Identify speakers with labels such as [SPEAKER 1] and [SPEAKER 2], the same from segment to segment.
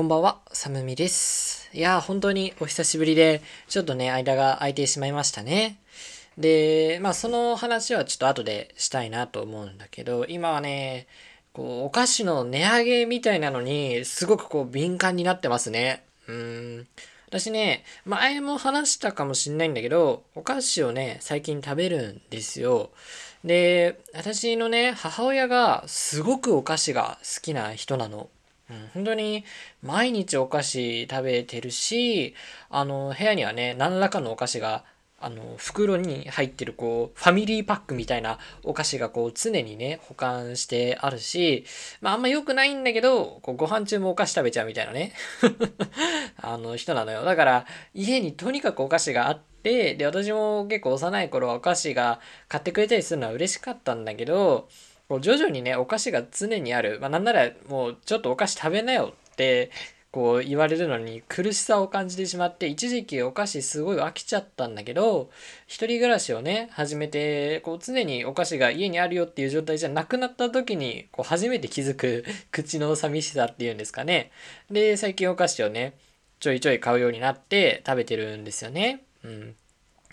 [SPEAKER 1] こんばんは、サムミです。いやー、本当にお久しぶりで、ちょっとね、間が空いてしまいましたね。で、まあ、その話はちょっと後でしたいなと思うんだけど、今はね、こう、お菓子の値上げみたいなのに、すごくこう、敏感になってますね。うーん。私ね、前も話したかもしんないんだけど、お菓子をね、最近食べるんですよ。で、私のね、母親がすごくお菓子が好きな人なの。うん、本当に毎日お菓子食べてるし、あの、部屋にはね、何らかのお菓子が、あの、袋に入ってる、こう、ファミリーパックみたいなお菓子が、こう、常にね、保管してあるし、まあ、あんま良くないんだけど、こうご飯中もお菓子食べちゃうみたいなね、あの、人なのよ。だから、家にとにかくお菓子があって、で、私も結構幼い頃はお菓子が買ってくれたりするのは嬉しかったんだけど、こう徐々にねお菓子が常にある、まあ、なんならもうちょっとお菓子食べなよってこう言われるのに苦しさを感じてしまって一時期お菓子すごい飽きちゃったんだけど一人暮らしをね始めてこう常にお菓子が家にあるよっていう状態じゃなくなった時にこう初めて気づく口の寂しさっていうんですかね。で最近お菓子をねちょいちょい買うようになって食べてるんですよね。うん。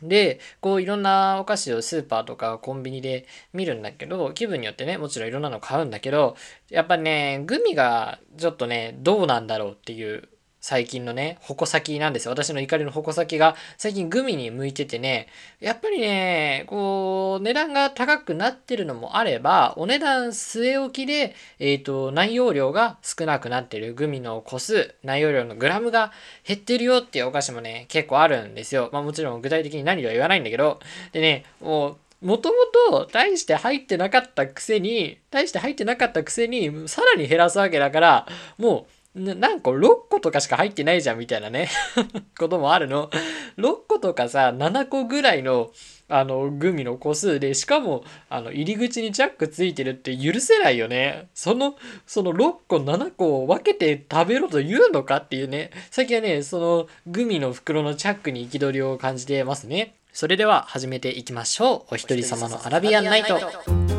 [SPEAKER 1] で、こういろんなお菓子をスーパーとかコンビニで見るんだけど、気分によってね、もちろんいろんなの買うんだけど、やっぱね、グミがちょっとね、どうなんだろうっていう最近のね、矛先なんですよ。私の怒りの矛先が最近グミに向いててね、やっぱりね、こう、値段が高くなってるのもあれば、お値段据え置きで、えっ、と、内容量が少なくなってるグミの個数、内容量のグラムが減ってるよっていうお菓子もね、結構あるんですよ。まあもちろん具体的に何とは言わないんだけど、でね、もう、もともと大して入ってなかったくせに、大して入ってなかったくせに、さらに減らすわけだから、もう、ななんか6個とかしか入ってないじゃんみたいなね こともあるの。6個とかさ、7個ぐらいの、あの、グミの個数で、しかも、あの、入り口にチャックついてるって許せないよね。その、その6個、7個を分けて食べろと言うのかっていうね。最近はね、その、グミの袋のチャックに憤りを感じてますね。それでは始めていきましょう。お一人様のアラビアンナイト。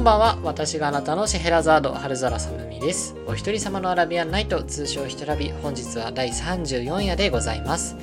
[SPEAKER 1] んばんは。私があなたのシェヘラザード、春空さむみです。お一人様のアラビアンナイト、通称ひとラビ、本日は第34夜でございます。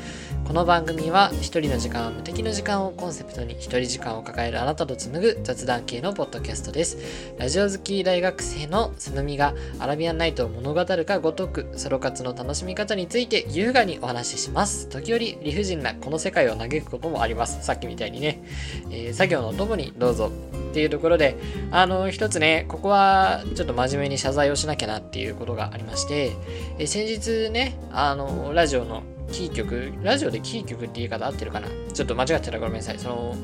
[SPEAKER 1] この番組は一人の時間は無敵の時間をコンセプトに一人時間を抱えるあなたと紡ぐ雑談系のポッドキャストです。ラジオ好き大学生のさむみがアラビアンナイトを物語るかごとくソロ活の楽しみ方について優雅にお話しします。時折理不尽なこの世界を嘆くこともあります。さっきみたいにね。えー作業のお供にどうぞっていうところで、あの、一つね、ここはちょっと真面目に謝罪をしなきゃなっていうことがありまして、え先日ね、あの、ラジオのキー局、ラジオでキー局って言い方合ってるかな？ちょっと間違ってたらごめんなさい。その、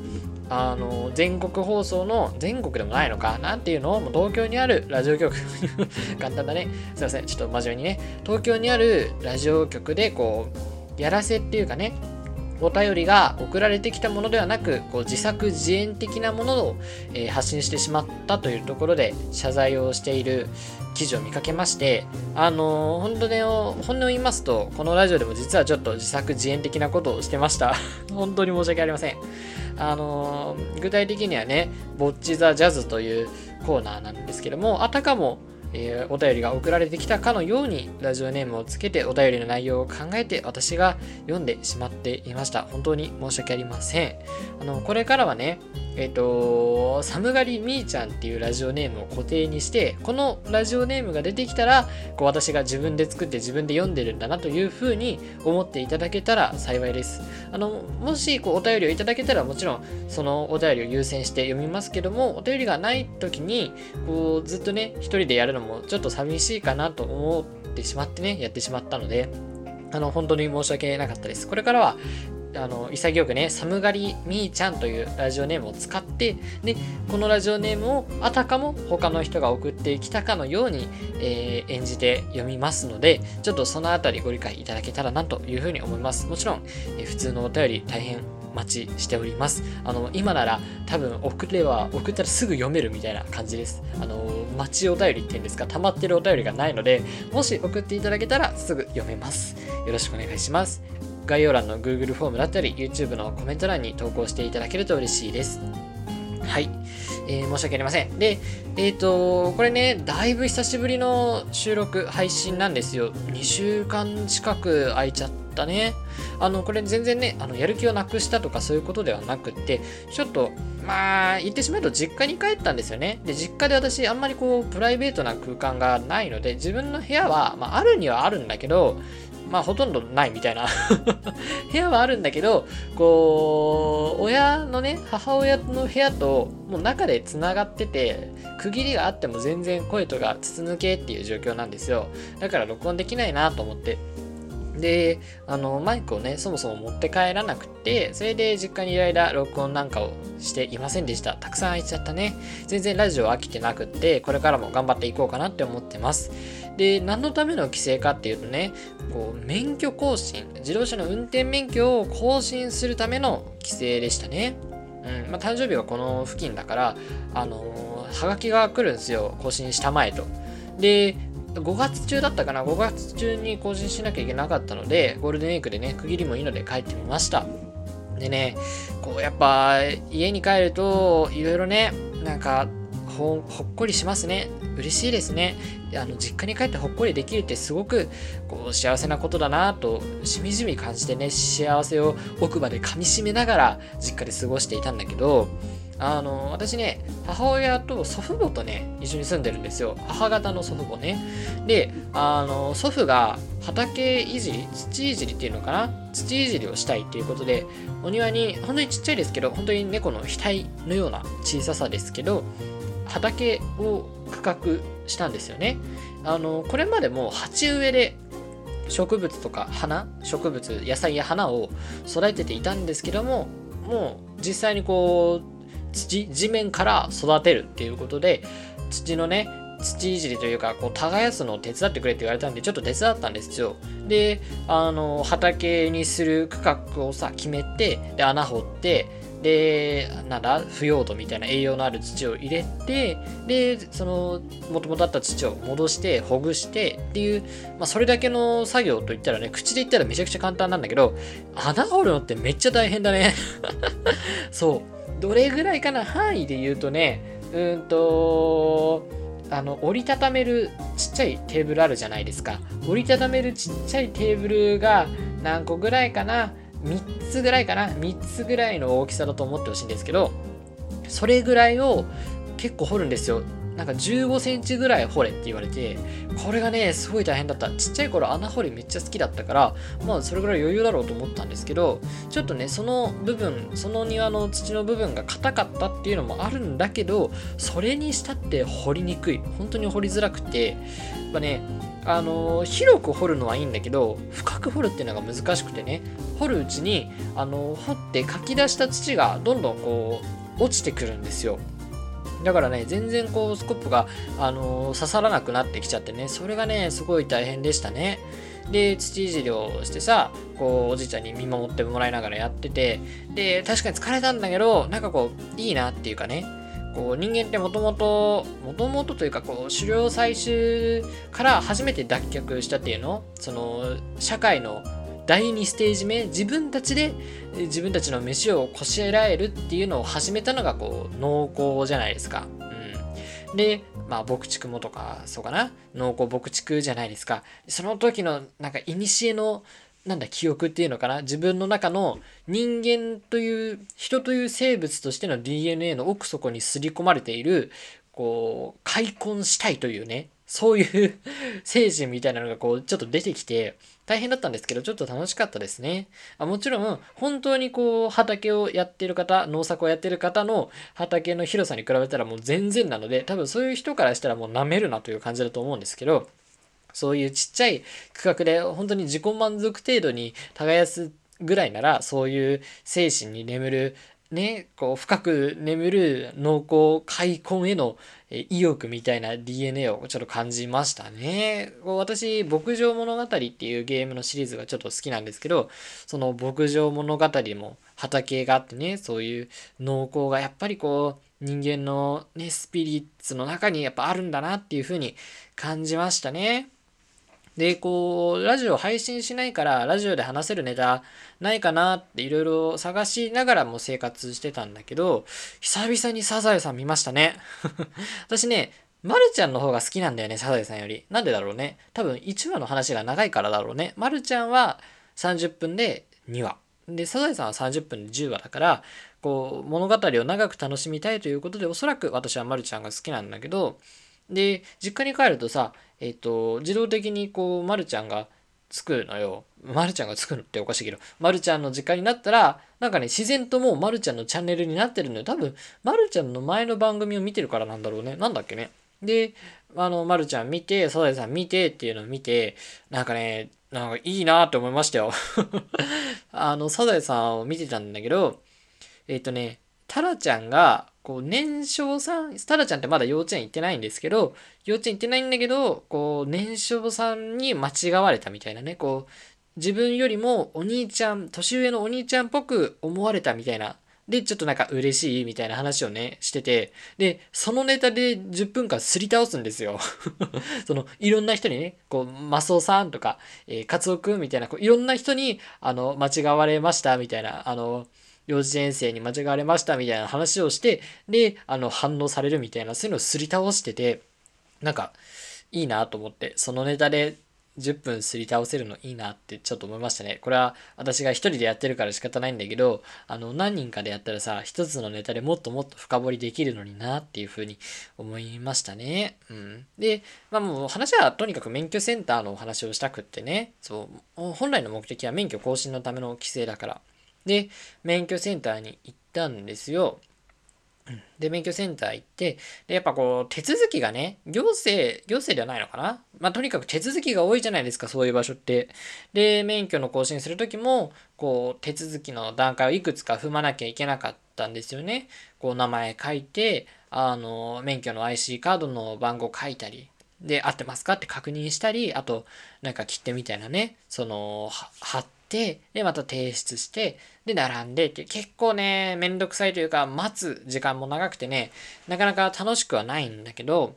[SPEAKER 1] あの、全国放送の、全国でもないのか？なんていうの？を、もう東京にあるラジオ局、簡単だね。すいません。ちょっと真面目にね、東京にあるラジオ局で、こう、やらせっていうかね、お便りが送られてきたものではなくこう自作自演的なものを、えー発信してしまったというところで謝罪をしている記事を見かけましてあのー本当ね本音を言いますとこのラジオでも実はちょっと自作自演的なことをしてました。本当に申し訳ありません。あのー具体的にはね「ボッチ・ザ・ジャズ」というコーナーなんですけどもあたかもえーお便りが送られてきたかのようにラジオネームをつけてお便りの内容を考えて私が読んでしまっていました。本当に申し訳ありません。あの、これからはね、えっ、と、寒がりみーちゃんっていうラジオネームを固定にして、このラジオネームが出てきたら、こう私が自分で作って自分で読んでるんだなというふうに思っていただけたら幸いです。あの、もしこうお便りをいただけたらもちろんそのお便りを優先して読みますけども、お便りがない時に、こうずっとね、一人でやるのももちょっと寂しいかなと思ってしまってね、やってしまったので、あの、本当に申し訳なかったです。これからは、あの、潔くね、寒がりみーちゃんというラジオネームを使って、で、このラジオネームをあたかも他の人が送ってきたかのように、えー演じて読みますので、ちょっとそのあたりご理解いただけたらなというふうに思います。もちろん、えー普通のお便り大変待ちしております。あの、今なら多分送れば、送ったらすぐ読めるみたいな感じです。あの、待ちお便りっていうんですか、溜まってるお便りがないので、もし送っていただけたらすぐ読めます。よろしくお願いします。概要欄の Google フォームだったり YouTube のコメント欄に投稿していただけると嬉しいです。はい。えー、申し訳ありません。で、えっ、ー、と、これね、だいぶ久しぶりの収録、配信なんですよ。2週間近く空いちゃったね。あの、これ全然ね、あの、やる気をなくしたとかそういうことではなくって、ちょっと、まあ、言ってしまうと実家に帰ったんですよね。で、実家で私、あんまりこう、プライベートな空間がないので、自分の部屋は、まあ、あるにはあるんだけど、まあほとんどないみたいな 部屋はあるんだけど、こう、親のね、母親の部屋ともう中で繋がってて、区切りがあっても全然声とか筒抜けっていう状況なんですよ。だから録音できないなと思って。で、あの、マイクをね、そもそも持って帰らなくて、それで実家にいる間、録音なんかをしていませんでした。たくさん空いちゃったね。全然ラジオ飽きてなくって、これからも頑張っていこうかなって思ってます。で、何のための規制かっていうとね、こう、免許更新、自動車の運転免許を更新するための規制でしたね。うん、まあ、誕生日がこの付近だから、あのー、はがきが来るんですよ、更新した前と。で、5月中だったかな ?5 月中に更新しなきゃいけなかったので、ゴールデンウィークでね、区切りもいいので帰ってみました。でね、こうやっぱ家に帰ると、いろいろね、なんかほほっこりしますね。嬉しいですね。あの実家に帰ってほっこりできるってすごくこう幸せなことだなとしみじみ感じてね幸せを奥歯で噛みしめながら実家で過ごしていたんだけどあの私ね母親と祖父母とね一緒に住んでるんですよ。母方の祖父母ね。であの祖父が畑いじり土いじりっていうのかな？土いじりをしたいっていうことでお庭に本当にちっちゃいですけど本当に猫の額のような小ささですけど畑を区画したんですよね。あのこれまでも鉢植えで植物とか花？植物野菜や花を育てていたんですけどももう実際にこう土地面から育てるっていうことで土のね土いじりというかこう耕すのを手伝ってくれって言われたんでちょっと手伝ったんですよであの畑にする区画をさ決めてで穴掘ってで、なんだ、腐葉土みたいな栄養のある土を入れて、で、その、もともとあった土を戻して、ほぐしてっていう、まあ、それだけの作業といったらね、口で言ったらめちゃくちゃ簡単なんだけど、穴掘るのってめっちゃ大変だね。そう。どれぐらいかな範囲で言うとね、うんと、あの折りたためるちっちゃいテーブルあるじゃないですか。折りたためるちっちゃいテーブルが何個ぐらいかな？3つぐらいかな？3つぐらいの大きさだと思ってほしいんですけどそれぐらいを結構掘るんですよ。なんか15センチぐらい掘れって言われて、これがね、すごい大変だった。ちっちゃい頃穴掘りめっちゃ好きだったから、まあそれぐらい余裕だろうと思ったんですけど、ちょっとね、その部分、その庭の土の部分が硬かったっていうのもあるんだけど、それにしたって掘りにくい。本当に掘りづらくて、やっぱね、あの広く掘るのはいいんだけど深く掘るっていうのが難しくてね掘るうちにあの掘ってかき出した土がどんどんこう落ちてくるんですよだからね全然こうスコップが、あの刺さらなくなってきちゃってねそれがねすごい大変でしたね。で土いじりをしてさこうおじいちゃんに見守ってもらいながらやっててで確かに疲れたんだけどなんかこういいなっていうかねこう人間ってもともともともとというかこう狩猟採集から初めて脱却したっていうの？その社会の第2ステージ目自分たちで自分たちの飯をこしらえるっていうのを始めたのがこう農耕じゃないですか。うん、でまあ牧畜もとかそうかな農耕牧畜じゃないですか。その時のなんか古のなんだ、記憶っていうのかな自分の中の人間という、人という生物としての DNA の奥底に刷り込まれている、こう、開墾したいというね、そういう 精神みたいなのがこう、ちょっと出てきて、大変だったんですけど、ちょっと楽しかったですね。あもちろん、本当にこう、畑をやってる方、農作をやってる方の畑の広さに比べたらもう全然なので、多分そういう人からしたらもう舐めるなという感じだと思うんですけど、そういうちっちゃい区画で本当に自己満足程度に耕すぐらいならそういう精神に眠るね、こう深く眠る農耕開墾への意欲みたいな DNA をちょっと感じましたね。私、牧場物語っていうゲームのシリーズがちょっと好きなんですけど、その牧場物語も畑があってね、そういう農耕がやっぱりこう人間のね、スピリッツの中にやっぱあるんだなっていうふうに感じましたね。で、こう、ラジオ配信しないから、ラジオで話せるネタないかなっていろいろ探しながらも生活してたんだけど、久々にサザエさん見ましたね。私ね、まるちゃんの方が好きなんだよね、サザエさんより。なんでだろうね。多分1話の話が長いからだろうね。まるちゃんは30分で2話。で、サザエさんは30分で10話だから、こう、物語を長く楽しみたいということで、おそらく私はまるちゃんが好きなんだけど、で、実家に帰るとさ、えっ、ー、と、自動的にこう、まるちゃんがつくのよ。まるちゃんがつくのっておかしいけど、まるちゃんの実家になったら、なんかね、自然ともうまるちゃんのチャンネルになってるのよ。多分、まるちゃんの前の番組を見てるからなんだろうね。なんだっけね。で、あの、まるちゃん見て、サザエさん見てっていうのを見て、なんかね、なんかいいなって思いましたよ あの、サザエさんを見てたんだけど、えっ、ー、とね、タラちゃんが、こう、年少さん、タラちゃんってまだ幼稚園行ってないんですけど、幼稚園行ってないんだけど、こう、年少さんに間違われたみたいなね、こう、自分よりもお兄ちゃん、年上のお兄ちゃんっぽく思われたみたいな。で、ちょっとなんか嬉しいみたいな話をね、してて、で、そのネタで10分間すり倒すんですよ。その、いろんな人にね、こう、マスオさんとか、えー、カツオくんみたいな、こういろんな人に、あの、間違われましたみたいな、あの、幼稚園生に間違われましたみたいな話をして、で、あの、反応されるみたいな、そういうのをすり倒してて、なんか、いいなと思って、そのネタで10分すり倒せるのいいなってちょっと思いましたね。これは私が一人でやってるから仕方ないんだけど、あの、何人かでやったらさ、一つのネタでもっともっと深掘りできるのになっていうふうに思いましたね。うん。で、まあもう話はとにかく免許センターのお話をしたくってね、そう、本来の目的は免許更新のための規制だから。で、免許センターに行ったんですよ。で、免許センター行って、で、やっぱこう、手続きがね、行政、行政ではないのかなまあ、とにかく手続きが多いじゃないですか、そういう場所って。で、免許の更新するときも、こう、手続きの段階をいくつか踏まなきゃいけなかったんですよね。こう、名前書いて、あの、免許の IC カードの番号書いたり、で、合ってますかって確認したり、あと、なんか切手みたいなね、その、貼って、で、また提出して、で、並んでって、結構ね、めんどくさいというか、待つ時間も長くてね、なかなか楽しくはないんだけど、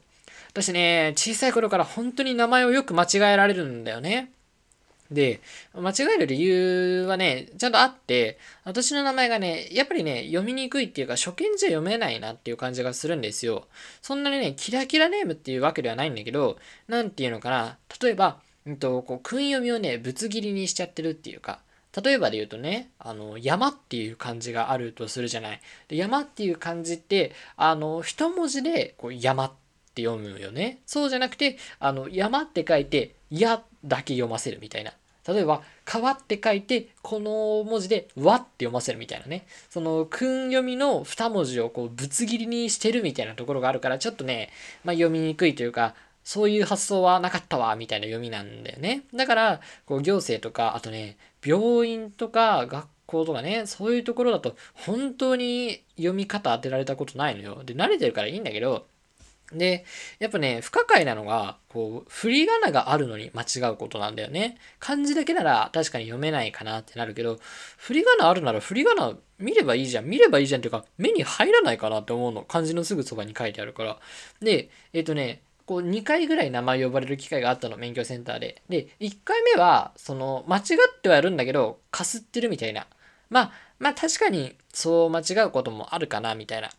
[SPEAKER 1] 私ね、小さい頃から本当に名前をよく間違えられるんだよね。で、間違える理由はね、ちゃんとあって、私の名前がね、やっぱりね、読みにくいっていうか、初見じゃ読めないなっていう感じがするんですよ。そんなにね、キラキラネームっていうわけではないんだけど、なんていうのかな、例えば、んと、こう、訓読みをね、ぶつ切りにしちゃってるっていうか、例えばで言うとね、あの、山っていう漢字があるとするじゃない。で山っていう漢字って、あの、一文字で、こう、山って読むよね。そうじゃなくて、あの、山って書いて、やだけ読ませるみたいな。例えば、川って書いて、この文字で、わって読ませるみたいなね。その、訓読みの二文字をこう、ぶつ切りにしてるみたいなところがあるから、ちょっとね、まあ、読みにくいというか、そういう発想はなかったわ、みたいな読みなんだよね。だから、こう行政とか、あとね、病院とか学校とかね、そういうところだと、本当に読み方当てられたことないのよ。で、慣れてるからいいんだけど、で、やっぱね、不可解なのが、こう、振り仮名があるのに間違うことなんだよね。漢字だけなら確かに読めないかなってなるけど、振り仮名あるなら振り仮名見ればいいじゃん。見ればいいじゃんっていうか、目に入らないかなって思うの。漢字のすぐそばに書いてあるから。で、えっ、ー、とね、こう2回ぐらい名前呼ばれる機会があったの、免許センターで。で、1回目は、その、間違ってはやるんだけど、かすってるみたいな。まあ、まあ確かに、そう間違うこともあるかな、みたいな。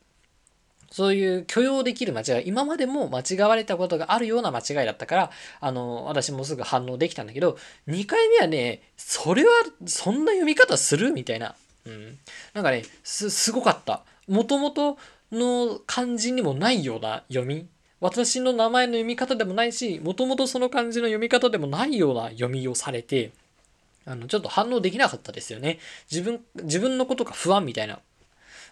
[SPEAKER 1] そういう許容できる間違い、今までも間違われたことがあるような間違いだったから、あの、私もすぐ反応できたんだけど、2回目はね、それは、そんな読み方するみたいな。うん。なんかね、す、すごかった。もともとの漢字にもないような読み。私の名前の読み方でもないし、もともとその漢字の読み方でもないような読みをされて、あの、ちょっと反応できなかったですよね。自分、自分のことが不安みたいな。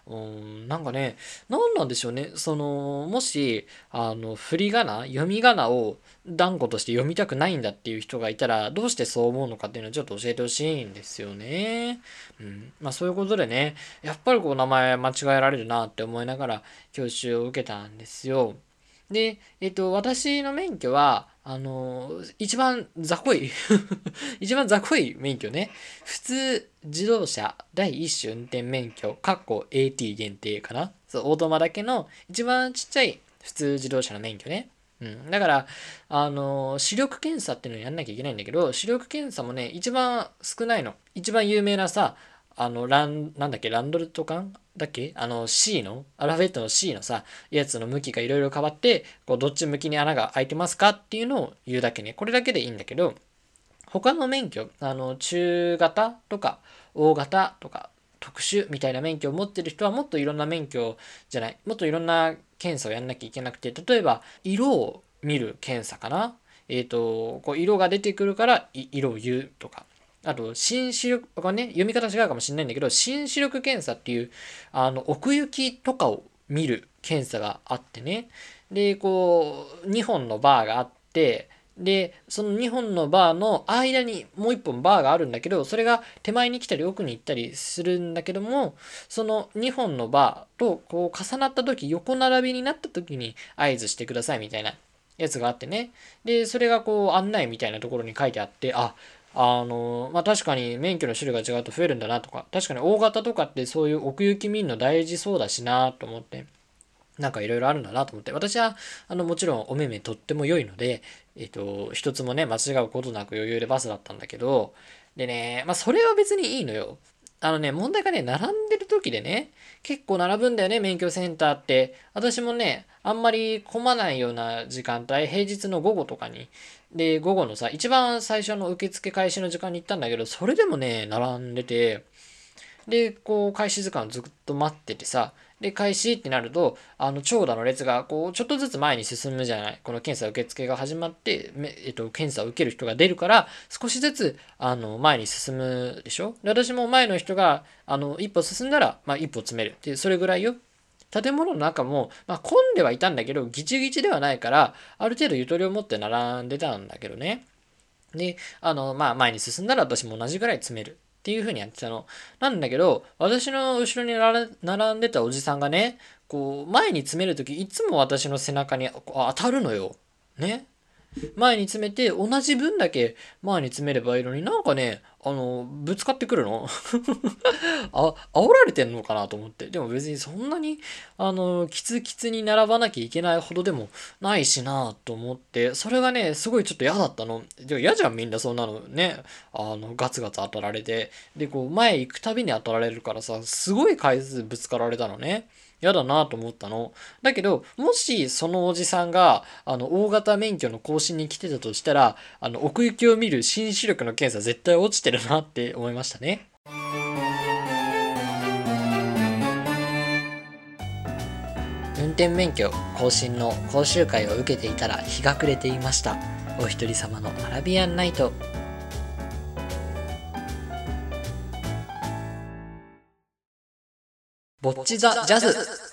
[SPEAKER 1] うん、なんかね、何なんでしょうね。その、もし、あの、振り仮名、読み仮名を断固として読みたくないんだっていう人がいたら、どうしてそう思うのかっていうのをちょっと教えてほしいんですよね。うん。まあそういうことでね、やっぱりこう名前間違えられるなって思いながら教習を受けたんですよ。で、えっと、私の免許は、あの、一番雑魚い 一番雑魚い免許ね。普通自動車第一種運転免許、かっこ AT 限定かなそう、オートマだけの一番ちっちゃい普通自動車の免許ね。うん。だから、あの、視力検査っていうのをやんなきゃいけないんだけど、視力検査もね、一番少ないの。一番有名なさ、あの、ラン、なんだっけ、ランドルト缶だっけ？あの C の、アルファベットの C のさ、やつの向きがいろいろ変わって、こう、どっち向きに穴が開いてますかっていうのを言うだけね。これだけでいいんだけど、他の免許、あの、中型とか、大型とか、特殊みたいな免許を持ってる人はもっといろんな免許じゃない、もっといろんな検査をやんなきゃいけなくて、例えば、色を見る検査かな？えっ、ー、と、こう色が出てくるから色を言うとか。あと、新視力、これね、読み方違うかもしれないんだけど、新視力検査っていう、あの、奥行きとかを見る検査があってね。で、こう、2本のバーがあって、で、その2本のバーの間にもう1本バーがあるんだけど、それが手前に来たり奥に行ったりするんだけども、その2本のバーとこう重なった時、横並びになった時に合図してくださいみたいなやつがあってね。で、それがこう案内みたいなところに書いてあって、あ、あの、まあ、確かに免許の種類が違うと増えるんだなとか、確かに大型とかってそういう奥行き見るの大事そうだしなと思って、なんかいろいろあるんだなと思って、私は、あの、もちろんお目目とっても良いので、えっ、と、一つもね、間違うことなく余裕でバスだったんだけど、でね、まあ、それは別にいいのよ。あのね、問題がね、並んでる時でね、結構並ぶんだよね、免許センターって。私もね、あんまり混まないような時間帯、平日の午後とかに、で、午後のさ、一番最初の受付開始の時間に行ったんだけど、それでもね、並んでて、で、こう、開始時間ずっと待っててさ、で、開始ってなると、あの、長蛇の列が、こう、ちょっとずつ前に進むじゃない。この検査受付が始まって、えっと、検査を受ける人が出るから、少しずつ、あの、前に進むでしょで、私も前の人が、あの、一歩進んだら、まあ、一歩詰めるっていう、それぐらいよ。建物の中も、まあ、混んではいたんだけど、ギチギチではないから、ある程度ゆとりを持って並んでたんだけどね。で、あの、まあ、前に進んだら私も同じぐらい詰めるっていう風にやってたの。なんだけど、私の後ろに並んでたおじさんがね、こう、前に詰めるとき、いつも私の背中に当たるのよ。ね。前に詰めて、同じ分だけ前に詰めればいいのになんかね、あの、ぶつかってくるの？あ、煽られてんのかなと思って。でも別にそんなに、あの、キツキツに並ばなきゃいけないほどでもないしなと思って、それがね、すごいちょっと嫌だったの。でも嫌じゃんみんなそんなのね、あの、ガツガツ当たられて。で、こう、前行くたびに当たられるからさ、すごい回数ぶつかられたのね。嫌だなと思ったの。だけど、もしそのおじさんが、あの、大型免許の更新に来てたとしたら、あの、奥行きを見る新視力の検査絶対落ちてるなって思いましたね。運転免許更新の講習会を受けていたら日が暮れていました。お一人様のアラビアンナイト。ぼっちザ・ジャズ。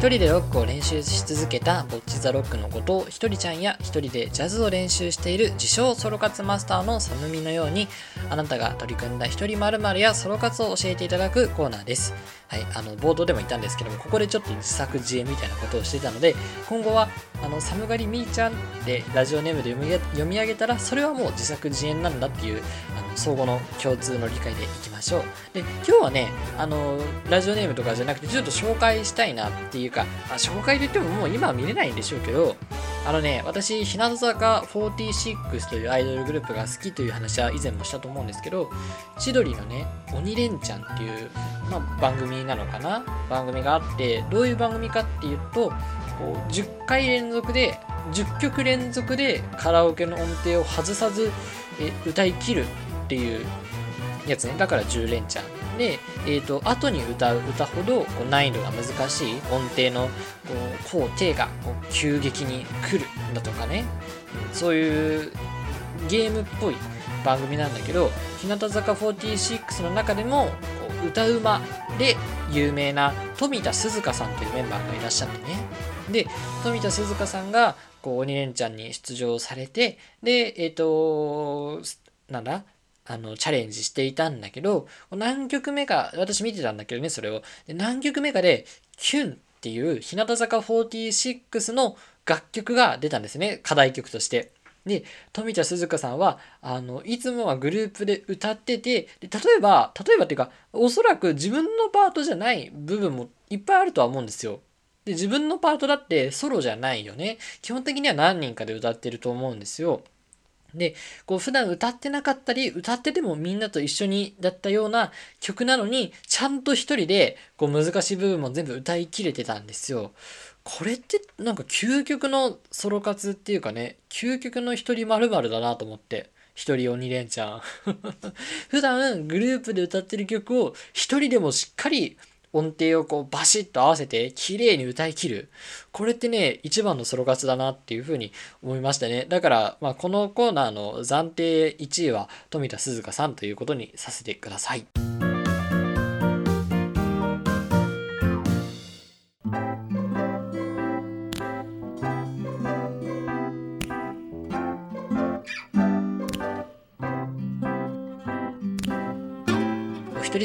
[SPEAKER 1] 一人でロックを練習し続けたボッチザロックのことをひとりちゃんや一人でジャズを練習している自称ソロ活マスターのサムミのようにあなたが取り組んだ一人〇〇やソロ活を教えていただくコーナーです。はい、あの冒頭でも言ったんですけどもここでちょっと自作自演みたいなことをしてたので今後はあの寒がりみーちゃんってラジオネームで読み上げたらそれはもう自作自演なんだっていう相互の共通の理解でいきましょう。で今日はねあのラジオネームとかじゃなくてちょっと紹介したいなっていうか、あ、紹介といってももう今は見れないんでしょうけどあのね、私、日向坂46というアイドルグループが好きという話は以前もしたと思うんですけど、千鳥のね、鬼レンチャンっていう、まあ、番組なのかな？番組があって、どういう番組かっていうと、こう10回連続で、10曲連続でカラオケの音程を外さずえ歌い切るっていうやつね。だから10連チャン。で、えっ、ー、と、後に歌う歌ほどこう難易度が難しい音程のこう高低がこう急激に来るだとかね、そういうゲームっぽい番組なんだけど、日向坂46の中でもこう歌うまで有名な富田鈴香さんというメンバーがいらっしゃってね。で、富田鈴香さんがこう鬼レンチャンに出場されて、で、えっ、ー、と、なんだ？あの、チャレンジしていたんだけど、何曲目か、私見てたんだけどね、それを。で何曲目かで、キュンっていう日向坂46の楽曲が出たんですね、課題曲として。で富田鈴香さんはあのいつもはグループで歌っててで例えば例えばっていうかおそらく自分のパートじゃない部分もいっぱいあるとは思うんですよ。で自分のパートだってソロじゃないよね。基本的には何人かで歌ってると思うんですよ。で、こう普段歌ってなかったり、歌っててもみんなと一緒にだったような曲なのに、ちゃんと一人でこう難しい部分も全部歌いきれてたんですよ。これってなんか究極のソロ活っていうかね、究極の一人〇〇だなと思って。一人鬼レンちゃん。普段グループで歌ってる曲を一人でもしっかり音程をこうバシッと合わせて綺麗に歌い切る。これってね、一番のソロ活だなっていうふうに思いましたね。だから、まあ、このコーナーの暫定1位は富田鈴香さんということにさせてください。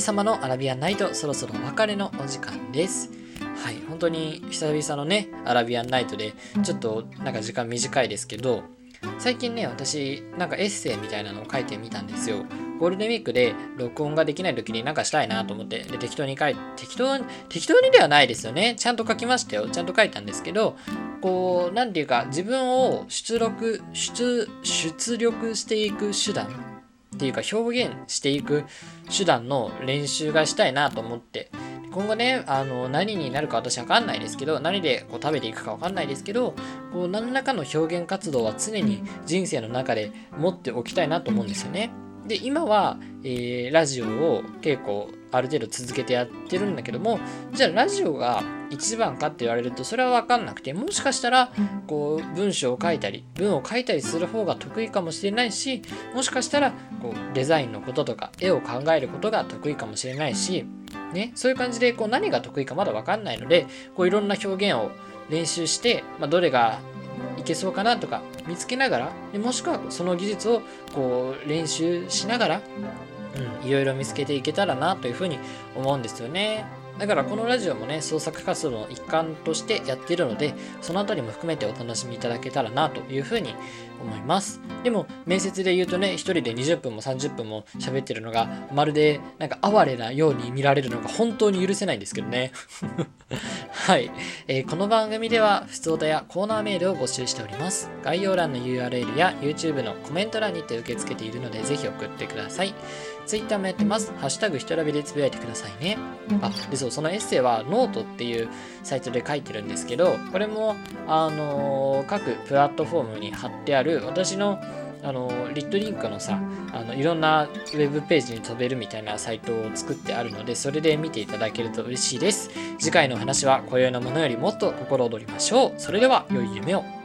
[SPEAKER 1] 様のアラビアンナイト、そろそろお別れのお時間です。はい、本当に久々のね、アラビアンナイトで、ちょっとなんか時間短いですけど、最近ね、私、なんかエッセイみたいなのを書いてみたんですよ。ゴールデンウィークで録音ができない時になんかしたいなと思って、で、適当に書いて、適当に、適当にではないですよね。ちゃんと書きましたよ。ちゃんと書いたんですけど、こう、なんていうか、自分を出力、出、出力していく手段っていうか表現していく手段の練習がしたいなと思って今後ねあの何になるか私わかんないですけど何でこう食べていくかわかんないですけどこう何らかの表現活動は常に人生の中で持っておきたいなと思うんですよね。で今は、えー、ラジオを結構ある程度続けてやってるんだけどもじゃあラジオが一番かって言われるとそれは分かんなくてもしかしたらこう文章を書いたり文を書いたりする方が得意かもしれないしもしかしたらこうデザインのこととか絵を考えることが得意かもしれないし、ね、そういう感じでこう何が得意かまだ分かんないのでこういろんな表現を練習して、まあ、どれがいけそうかなとか見つけながらでもしくはその技術をこう練習しながら、うん、いろいろ見つけていけたらなというふうに思うんですよね。だからこのラジオもね、創作活動の一環としてやっているので、そのあたりも含めてお楽しみいただけたらなというふうに思います。でも、面接で言うとね、一人で20分も30分も喋ってるのが、まるでなんか哀れなように見られるのが本当に許せないんですけどね。はい、えー、この番組では、ふつおたやコーナーメールを募集しております。概要欄の URL や YouTube のコメント欄にて受け付けているので、ぜひ送ってください。Twitter もやってます。ハッシュタグひとらびでつぶやいてくださいね。あ、で、そう、そのエッセイはノートっていうサイトで書いてるんですけど、これも、あのー、各プラットフォームに貼ってある私のあのリットリンクのさあのいろんなウェブページに飛べるみたいなサイトを作ってあるのでそれで見ていただけると嬉しいです。次回の話は今宵のものよりもっと心躍りましょう。それでは良い夢を。